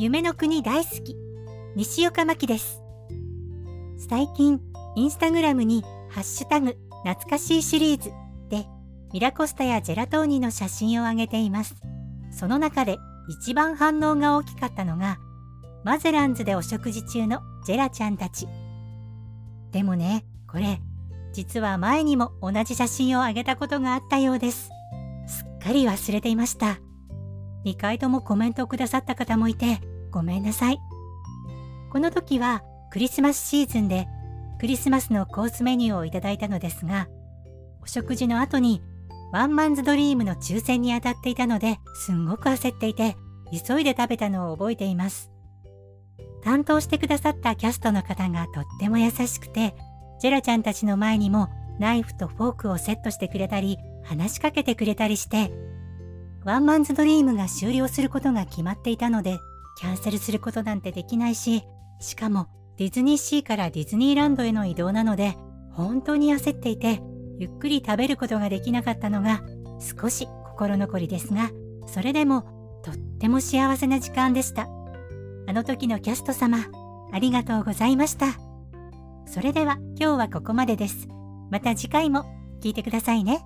夢の国大好き西岡真希です。最近インスタグラムにハッシュタグ懐かしいシリーズでミラコスタやジェラトーニの写真を上げています。その中で一番反応が大きかったのがマゼランズでお食事中のジェラちゃんたち。でもねこれ実は前にも同じ写真をあげたことがあったようです。すっかり忘れていました。2回ともコメントをくださった方もいてごめんなさい。この時はクリスマスシーズンでクリスマスのコースメニューをいただいたのですがお食事の後にワンマンズドリームの抽選に当たっていたのですんごく焦っていて急いで食べたのを覚えています。担当してくださったキャストの方がとっても優しくてジェラちゃんたちの前にもナイフとフォークをセットしてくれたり話しかけてくれたりしてワンマンズドリームが終了することが決まっていたのでキャンセルすることなんてできないししかもディズニーシーからディズニーランドへの移動なので本当に焦っていてゆっくり食べることができなかったのが少し心残りですがそれでもとっても幸せな時間でした。あの時のキャスト様ありがとうございました。それでは今日はここまでです。また次回も聞いてくださいね。